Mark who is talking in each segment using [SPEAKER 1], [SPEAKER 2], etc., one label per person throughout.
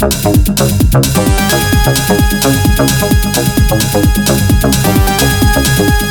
[SPEAKER 1] Thank you.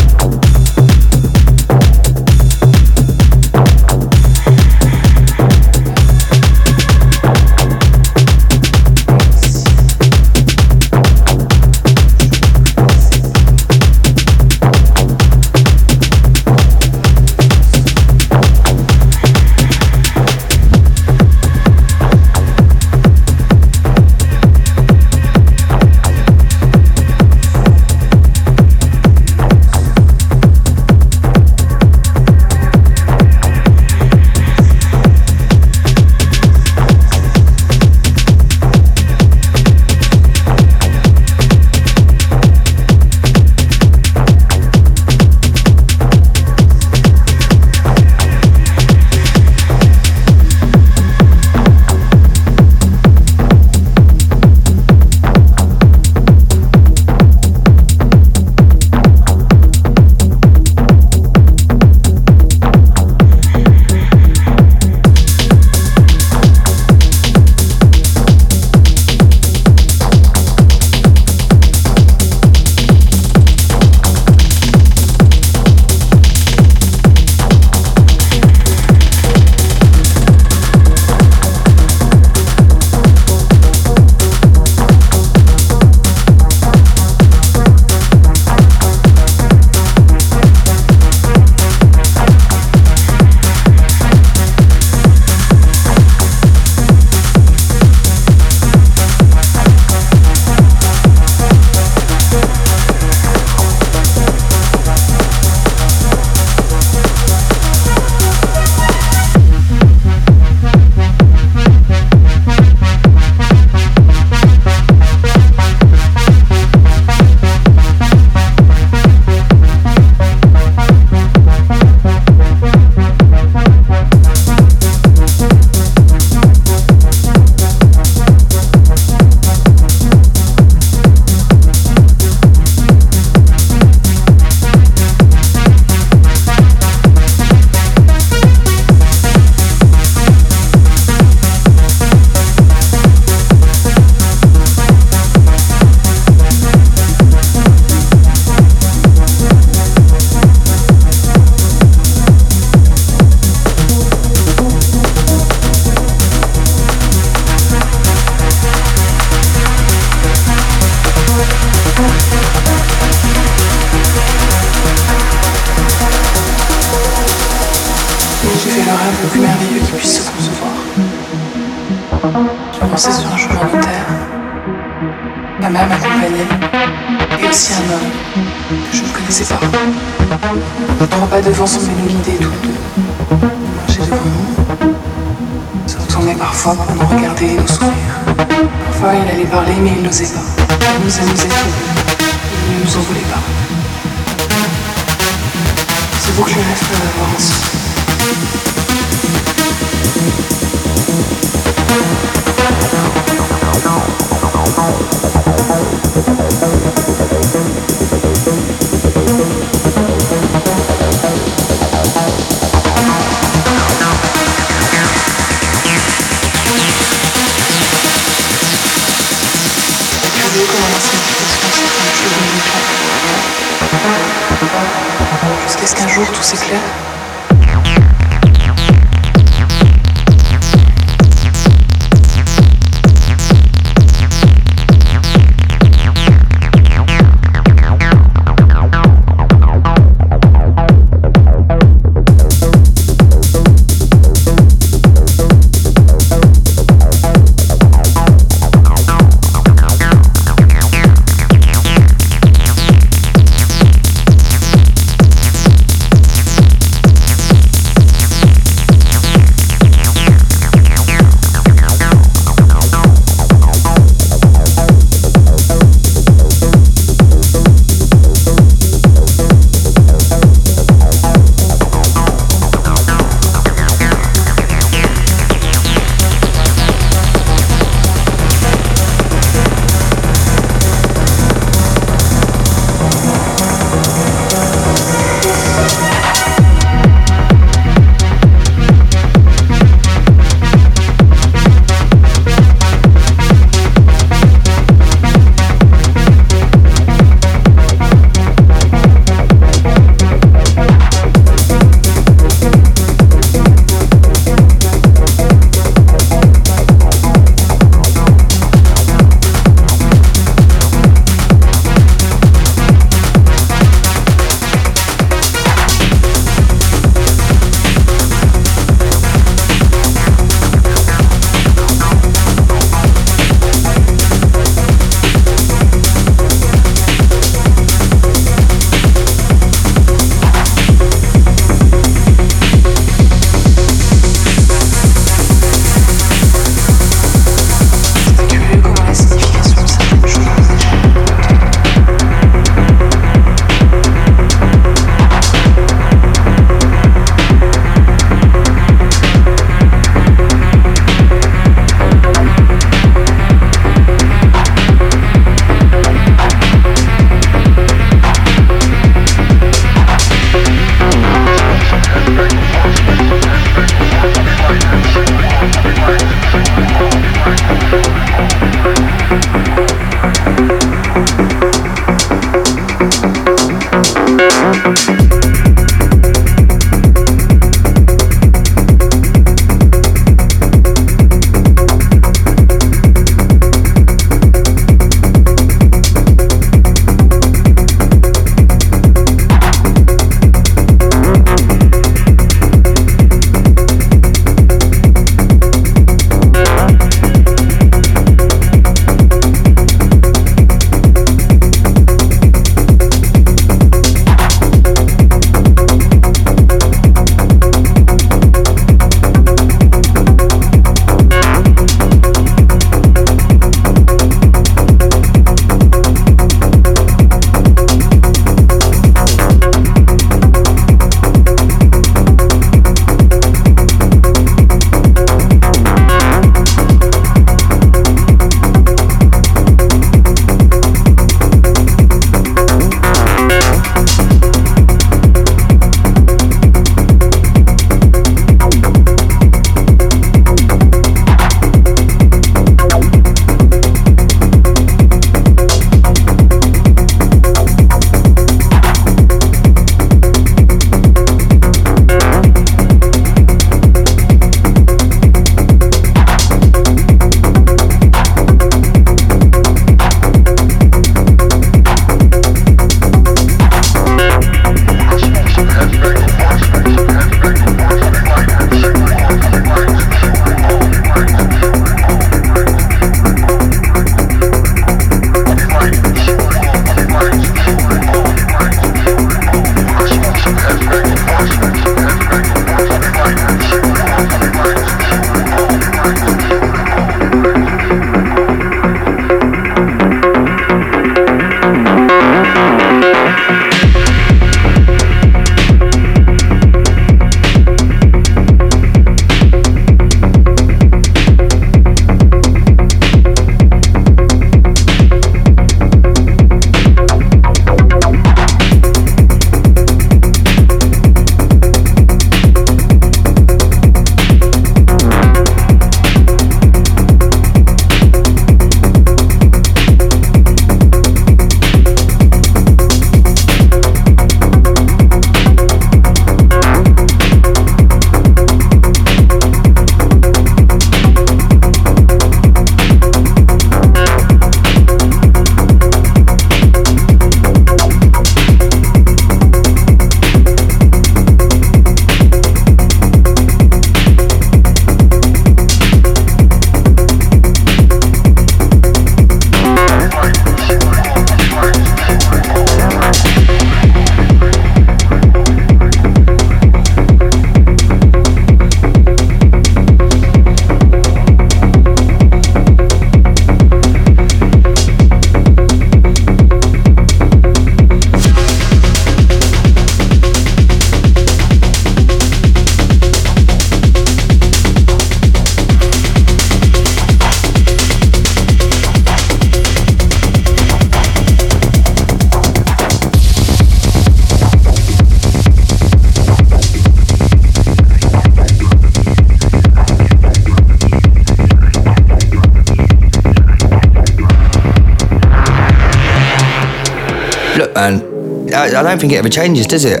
[SPEAKER 2] I, I don't think it ever changes, does it?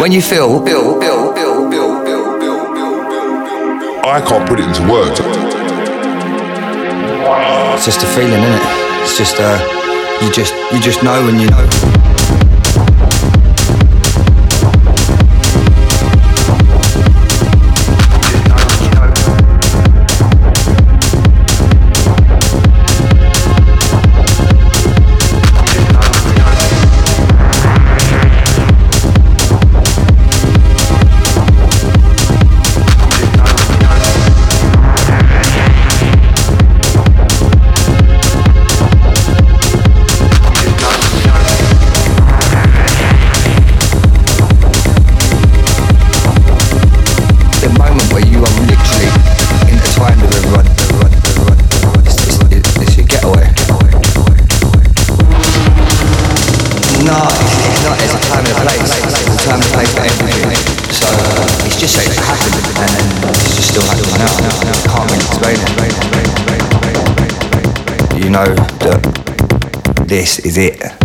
[SPEAKER 2] When you feel, feel, feel, feel, feel, feel, feel, feel,
[SPEAKER 3] I can't put it into words.
[SPEAKER 2] It's just a feeling, isn't it? It's just uh, you just you just know when you know. Is it.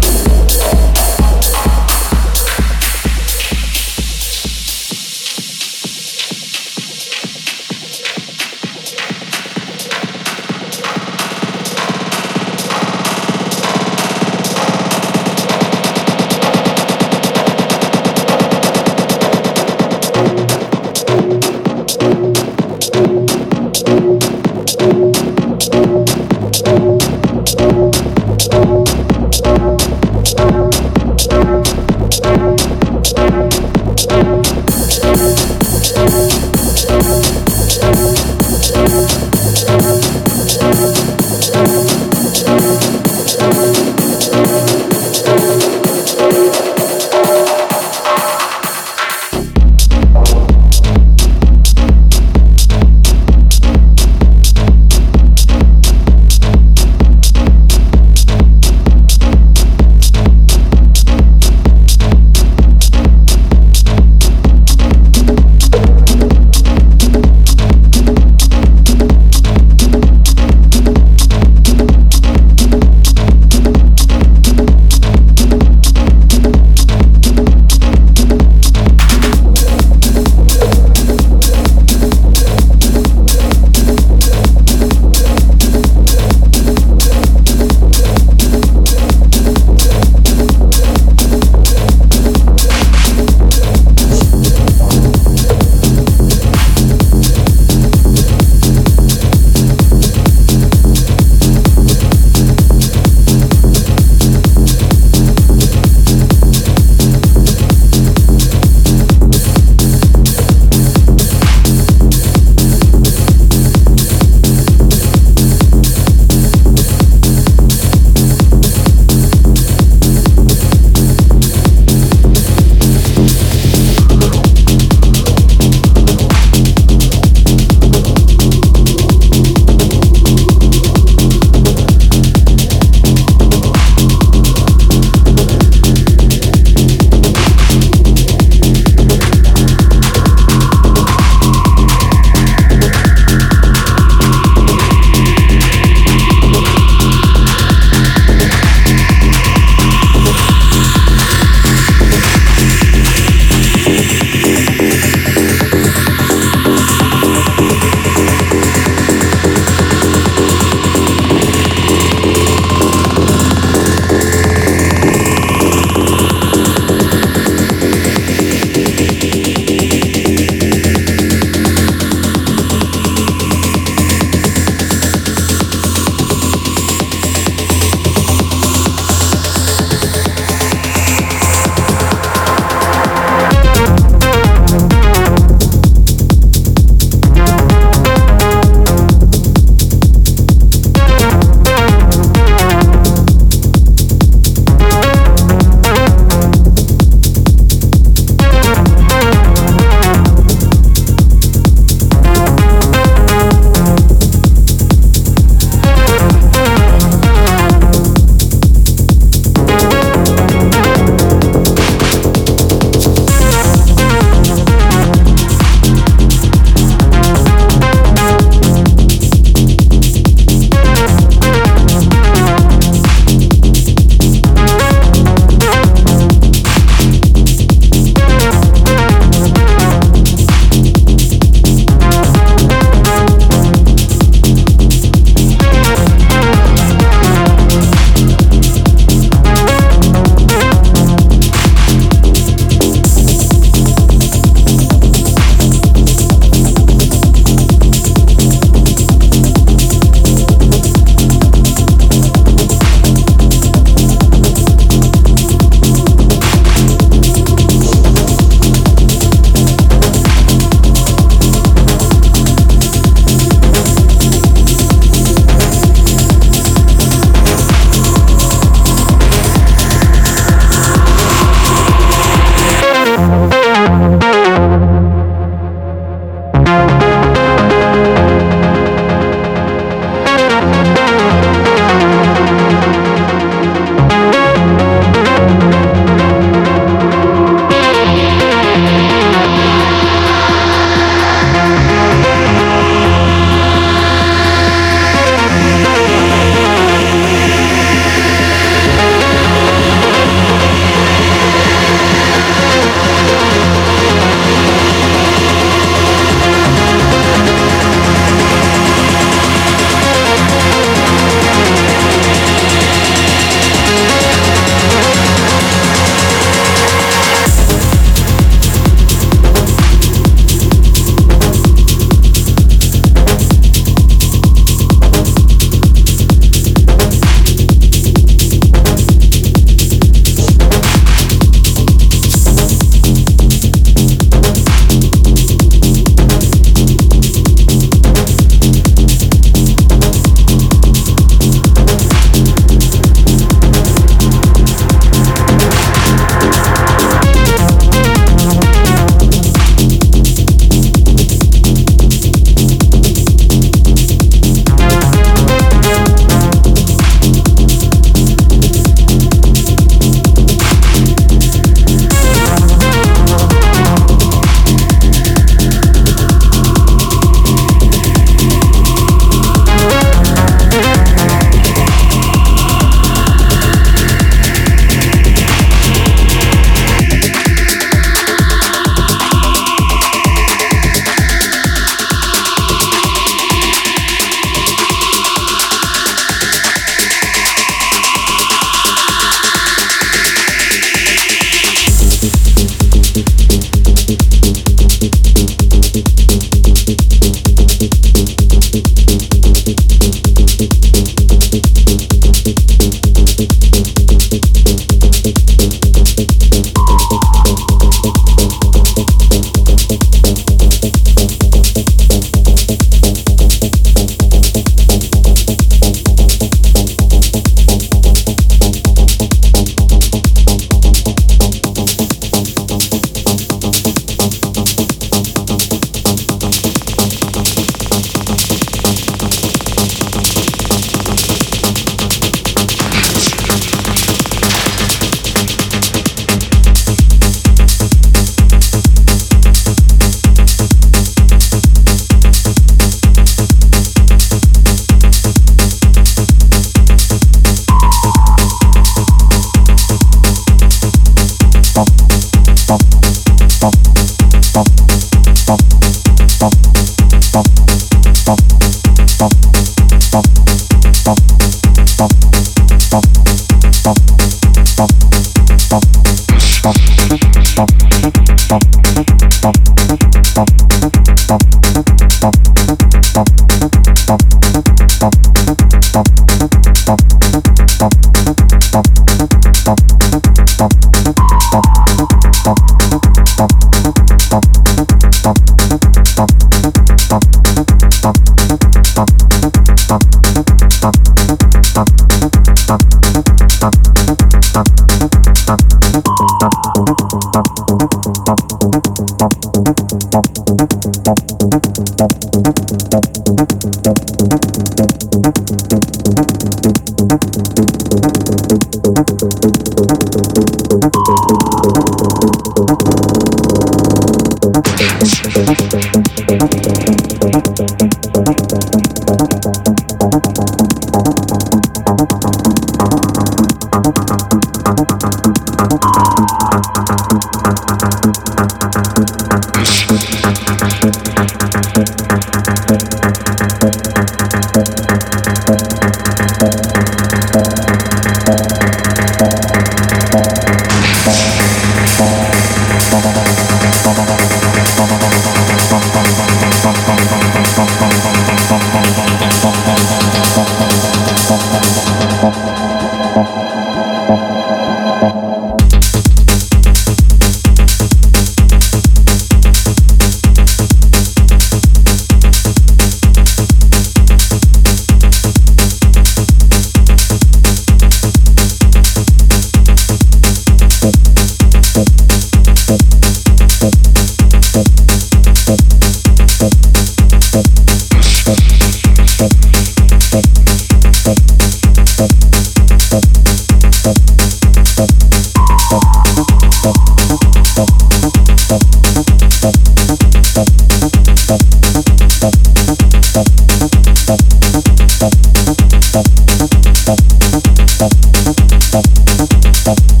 [SPEAKER 4] Thank